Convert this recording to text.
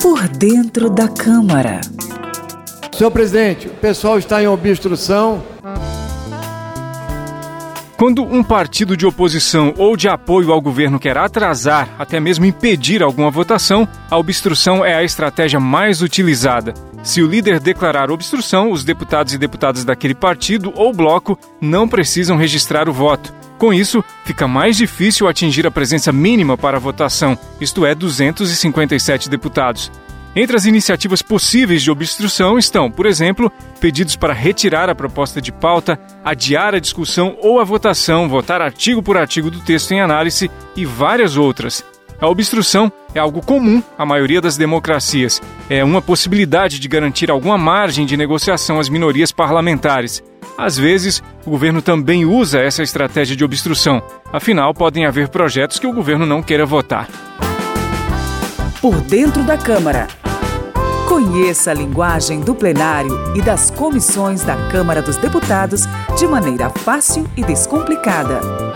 Por dentro da Câmara. Senhor presidente, o pessoal está em obstrução. Quando um partido de oposição ou de apoio ao governo quer atrasar, até mesmo impedir alguma votação, a obstrução é a estratégia mais utilizada. Se o líder declarar obstrução, os deputados e deputadas daquele partido ou bloco não precisam registrar o voto. Com isso, fica mais difícil atingir a presença mínima para a votação, isto é, 257 deputados. Entre as iniciativas possíveis de obstrução estão, por exemplo, pedidos para retirar a proposta de pauta, adiar a discussão ou a votação, votar artigo por artigo do texto em análise e várias outras. A obstrução é algo comum à maioria das democracias. É uma possibilidade de garantir alguma margem de negociação às minorias parlamentares. Às vezes, o governo também usa essa estratégia de obstrução. Afinal, podem haver projetos que o governo não queira votar. Por dentro da Câmara. Conheça a linguagem do plenário e das comissões da Câmara dos Deputados de maneira fácil e descomplicada.